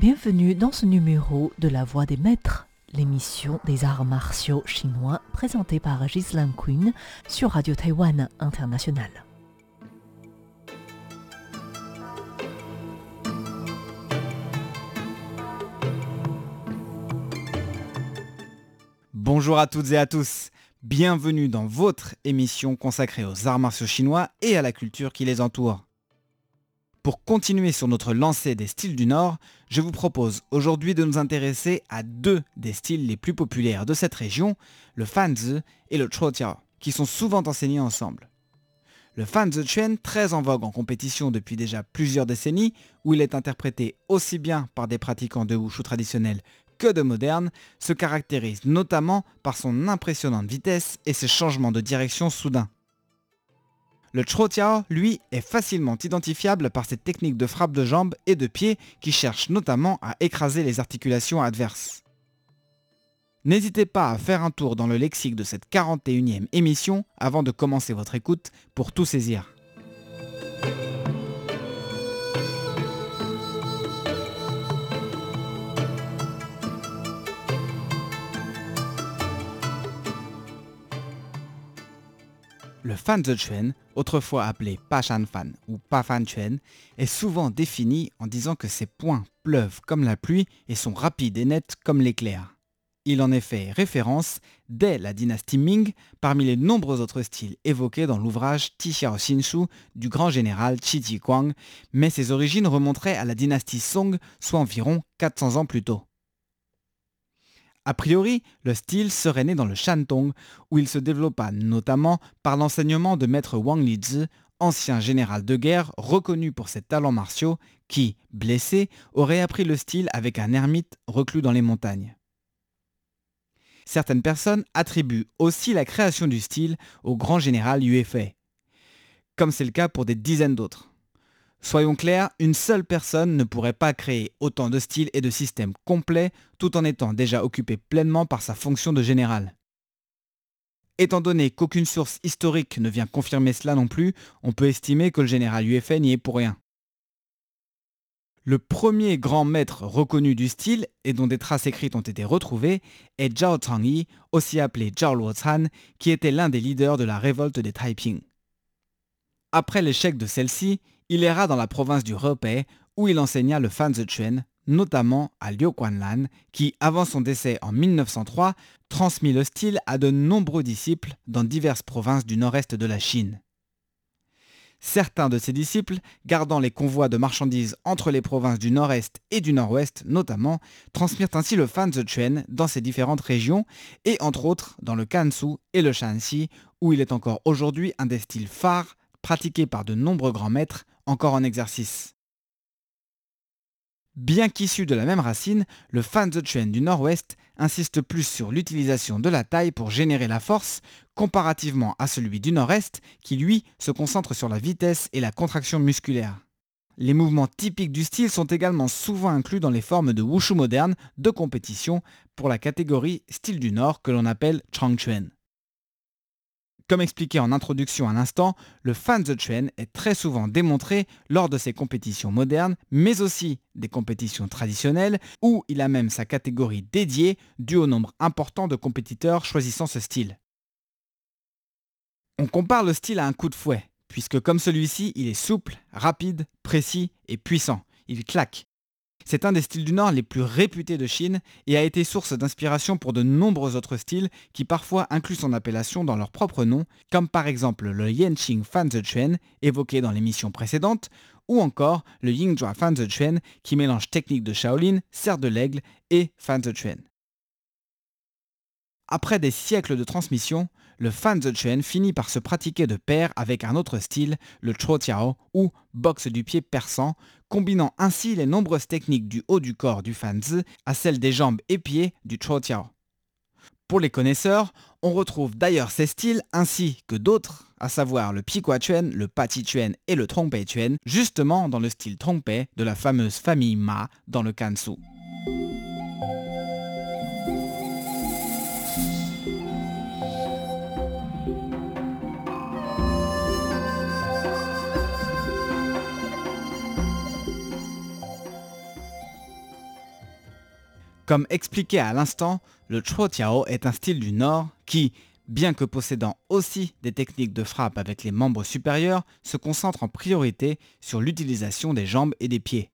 Bienvenue dans ce numéro de La Voix des Maîtres, l'émission des arts martiaux chinois présentée par Ghislaine Quinn sur Radio Taïwan International. Bonjour à toutes et à tous. Bienvenue dans votre émission consacrée aux arts martiaux chinois et à la culture qui les entoure. Pour continuer sur notre lancée des styles du Nord, je vous propose aujourd'hui de nous intéresser à deux des styles les plus populaires de cette région, le Fanzi et le Chuotiao, qui sont souvent enseignés ensemble. Le Fanzi Chuan, très en vogue en compétition depuis déjà plusieurs décennies, où il est interprété aussi bien par des pratiquants de wushu traditionnels que de modernes, se caractérise notamment par son impressionnante vitesse et ses changements de direction soudains. Le Tiao, lui, est facilement identifiable par ses techniques de frappe de jambes et de pieds qui cherchent notamment à écraser les articulations adverses. N'hésitez pas à faire un tour dans le lexique de cette 41e émission avant de commencer votre écoute pour tout saisir. Le fan Chuan, autrefois appelé Pa Shan Fan ou Pa Fan Chuan, est souvent défini en disant que ses points pleuvent comme la pluie et sont rapides et nets comme l'éclair. Il en est fait référence dès la dynastie Ming parmi les nombreux autres styles évoqués dans l'ouvrage Xiao Xinshu du grand général Qi Jiguang, mais ses origines remonteraient à la dynastie Song, soit environ 400 ans plus tôt. A priori, le style serait né dans le Shantong, où il se développa notamment par l'enseignement de maître Wang Lizi, ancien général de guerre reconnu pour ses talents martiaux, qui, blessé, aurait appris le style avec un ermite reclus dans les montagnes. Certaines personnes attribuent aussi la création du style au grand général Yue Fei, comme c'est le cas pour des dizaines d'autres. Soyons clairs, une seule personne ne pourrait pas créer autant de styles et de systèmes complets tout en étant déjà occupé pleinement par sa fonction de général. Étant donné qu'aucune source historique ne vient confirmer cela non plus, on peut estimer que le général UFN n'y est pour rien. Le premier grand maître reconnu du style et dont des traces écrites ont été retrouvées est Zhao Tangyi, aussi appelé Zhao Luozhan, qui était l'un des leaders de la révolte des Taiping. Après l'échec de celle-ci, il erra dans la province du Hebei où il enseigna le Fan Chuan, notamment à Liu Guanlan, qui, avant son décès en 1903, transmit le style à de nombreux disciples dans diverses provinces du nord-est de la Chine. Certains de ses disciples, gardant les convois de marchandises entre les provinces du nord-est et du nord-ouest notamment, transmirent ainsi le Fan Chuan dans ces différentes régions, et entre autres dans le Kansu et le Shanxi, où il est encore aujourd'hui un des styles phares pratiqués par de nombreux grands maîtres encore en exercice. Bien qu'issu de la même racine, le Fan Chuan du Nord-Ouest insiste plus sur l'utilisation de la taille pour générer la force, comparativement à celui du Nord-Est qui lui se concentre sur la vitesse et la contraction musculaire. Les mouvements typiques du style sont également souvent inclus dans les formes de wushu moderne de compétition pour la catégorie style du Nord que l'on appelle Changchuan. Comme expliqué en introduction à l'instant, le Fan the Train est très souvent démontré lors de ses compétitions modernes, mais aussi des compétitions traditionnelles, où il a même sa catégorie dédiée due au nombre important de compétiteurs choisissant ce style. On compare le style à un coup de fouet, puisque comme celui-ci, il est souple, rapide, précis et puissant. Il claque. C'est un des styles du Nord les plus réputés de Chine et a été source d'inspiration pour de nombreux autres styles qui parfois incluent son appellation dans leur propre nom, comme par exemple le Yanqing Fan Chuan évoqué dans l'émission précédente, ou encore le Yingzhua Fan Chuan qui mélange techniques de Shaolin, serre de l'aigle et Fan Chuan. Après des siècles de transmission, le Fan Chuan finit par se pratiquer de pair avec un autre style, le Tiao ou boxe du pied persan, combinant ainsi les nombreuses techniques du haut du corps du Fanzi à celles des jambes et pieds du Tiao. Pour les connaisseurs, on retrouve d'ailleurs ces styles ainsi que d'autres, à savoir le Piqua Chuan, le Pati Chuan et le Trongpei Chuan, justement dans le style Trongpei de la fameuse famille Ma dans le Kansu. Comme expliqué à l'instant, le Tiao est un style du Nord qui, bien que possédant aussi des techniques de frappe avec les membres supérieurs, se concentre en priorité sur l'utilisation des jambes et des pieds.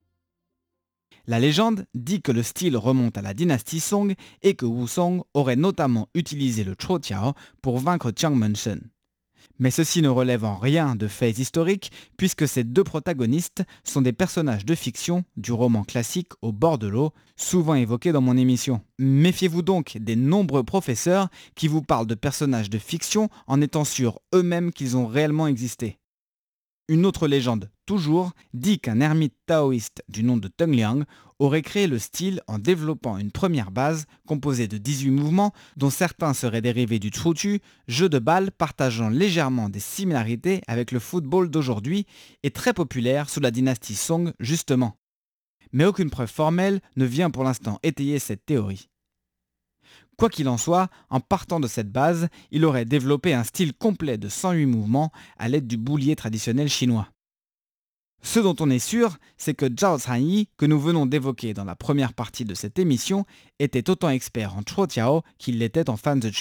La légende dit que le style remonte à la dynastie Song et que Wu Song aurait notamment utilisé le Tiao pour vaincre Chiang Men-shen. Mais ceci ne relève en rien de faits historiques puisque ces deux protagonistes sont des personnages de fiction du roman classique Au bord de l'eau, souvent évoqué dans mon émission. Méfiez-vous donc des nombreux professeurs qui vous parlent de personnages de fiction en étant sûrs eux-mêmes qu'ils ont réellement existé. Une autre légende, toujours, dit qu'un ermite taoïste du nom de Teng Liang aurait créé le style en développant une première base composée de 18 mouvements dont certains seraient dérivés du Chu, jeu de balle partageant légèrement des similarités avec le football d'aujourd'hui et très populaire sous la dynastie Song justement. Mais aucune preuve formelle ne vient pour l'instant étayer cette théorie. Quoi qu'il en soit, en partant de cette base, il aurait développé un style complet de 108 mouvements à l'aide du boulier traditionnel chinois. Ce dont on est sûr, c'est que Zhao Yi, que nous venons d'évoquer dans la première partie de cette émission, était autant expert en Tiao qu'il l'était en fan de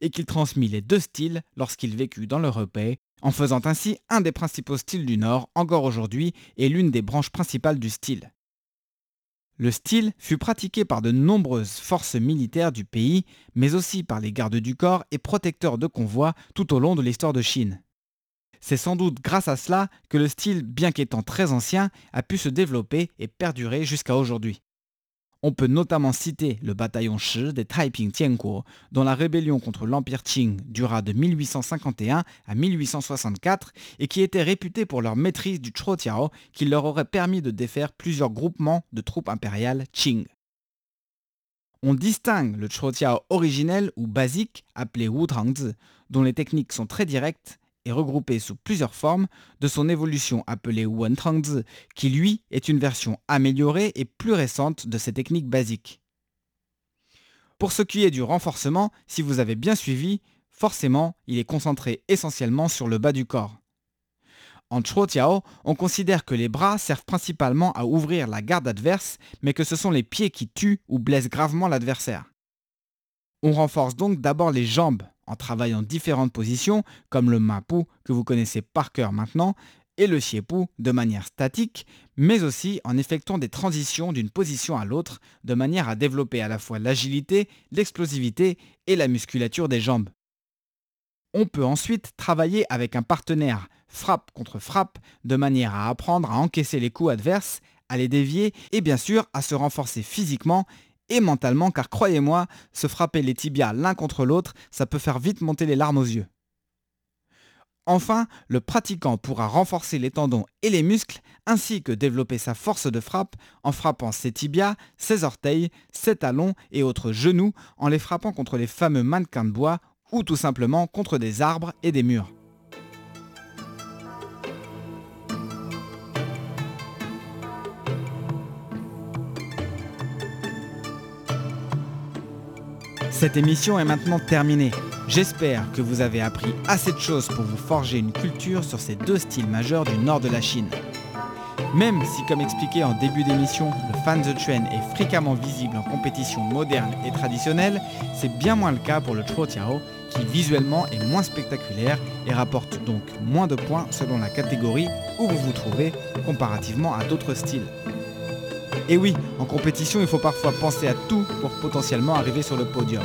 et qu'il transmit les deux styles lorsqu'il vécut dans l'Europe, en faisant ainsi un des principaux styles du Nord encore aujourd'hui et l'une des branches principales du style. Le style fut pratiqué par de nombreuses forces militaires du pays, mais aussi par les gardes du corps et protecteurs de convois tout au long de l'histoire de Chine. C'est sans doute grâce à cela que le style, bien qu'étant très ancien, a pu se développer et perdurer jusqu'à aujourd'hui. On peut notamment citer le bataillon Shi des Taiping Tianguo, dont la rébellion contre l'Empire Qing dura de 1851 à 1864 et qui était réputé pour leur maîtrise du Tiao qui leur aurait permis de défaire plusieurs groupements de troupes impériales Qing. On distingue le Tiao originel ou basique, appelé Wu Trangzi, dont les techniques sont très directes est regroupé sous plusieurs formes de son évolution appelée Wentrangzi, qui lui est une version améliorée et plus récente de ces techniques basiques. Pour ce qui est du renforcement, si vous avez bien suivi, forcément, il est concentré essentiellement sur le bas du corps. En Tiao, on considère que les bras servent principalement à ouvrir la garde adverse, mais que ce sont les pieds qui tuent ou blessent gravement l'adversaire. On renforce donc d'abord les jambes, en travaillant différentes positions, comme le mapu que vous connaissez par cœur maintenant, et le xiepu de manière statique, mais aussi en effectuant des transitions d'une position à l'autre, de manière à développer à la fois l'agilité, l'explosivité et la musculature des jambes. On peut ensuite travailler avec un partenaire frappe contre frappe, de manière à apprendre à encaisser les coups adverses, à les dévier et bien sûr à se renforcer physiquement et mentalement, car croyez-moi, se frapper les tibias l'un contre l'autre, ça peut faire vite monter les larmes aux yeux. Enfin, le pratiquant pourra renforcer les tendons et les muscles, ainsi que développer sa force de frappe en frappant ses tibias, ses orteils, ses talons et autres genoux, en les frappant contre les fameux mannequins de bois ou tout simplement contre des arbres et des murs. Cette émission est maintenant terminée. J'espère que vous avez appris assez de choses pour vous forger une culture sur ces deux styles majeurs du nord de la Chine. Même si, comme expliqué en début d'émission, le fan the trend est fréquemment visible en compétition moderne et traditionnelle, c'est bien moins le cas pour le Tiao, qui visuellement est moins spectaculaire et rapporte donc moins de points selon la catégorie où vous vous trouvez comparativement à d'autres styles. Et oui, en compétition, il faut parfois penser à tout pour potentiellement arriver sur le podium.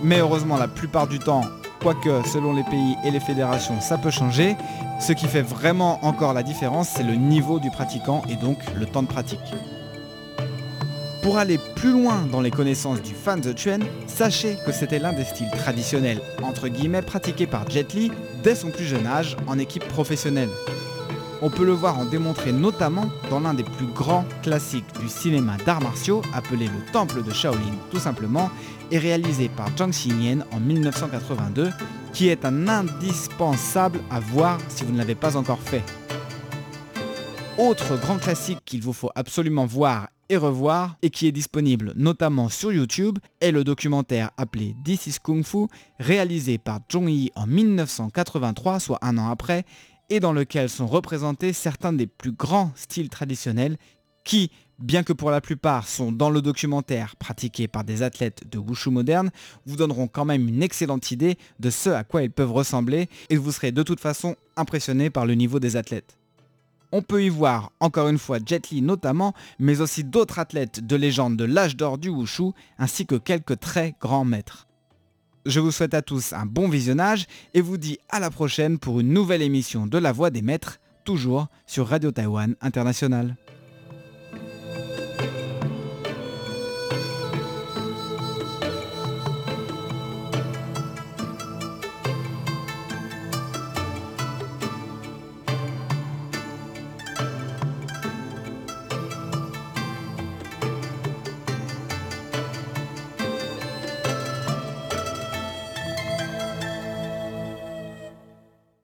Mais heureusement, la plupart du temps, quoique selon les pays et les fédérations, ça peut changer, ce qui fait vraiment encore la différence, c'est le niveau du pratiquant et donc le temps de pratique. Pour aller plus loin dans les connaissances du fan The Chuan, sachez que c'était l'un des styles traditionnels, entre guillemets, pratiqués par Jet Li dès son plus jeune âge en équipe professionnelle. On peut le voir en démontrer notamment dans l'un des plus grands classiques du cinéma d'arts martiaux, appelé le Temple de Shaolin tout simplement, et réalisé par Zhang Xinyan en 1982, qui est un indispensable à voir si vous ne l'avez pas encore fait. Autre grand classique qu'il vous faut absolument voir et revoir, et qui est disponible notamment sur YouTube, est le documentaire appelé This is Kung Fu, réalisé par Zhong Yi en 1983, soit un an après, et dans lequel sont représentés certains des plus grands styles traditionnels qui, bien que pour la plupart sont dans le documentaire pratiqués par des athlètes de wushu moderne, vous donneront quand même une excellente idée de ce à quoi ils peuvent ressembler et vous serez de toute façon impressionné par le niveau des athlètes. On peut y voir encore une fois Jet Li notamment, mais aussi d'autres athlètes de légende de l'âge d'or du wushu, ainsi que quelques très grands maîtres. Je vous souhaite à tous un bon visionnage et vous dis à la prochaine pour une nouvelle émission de La Voix des Maîtres, toujours sur Radio Taïwan International.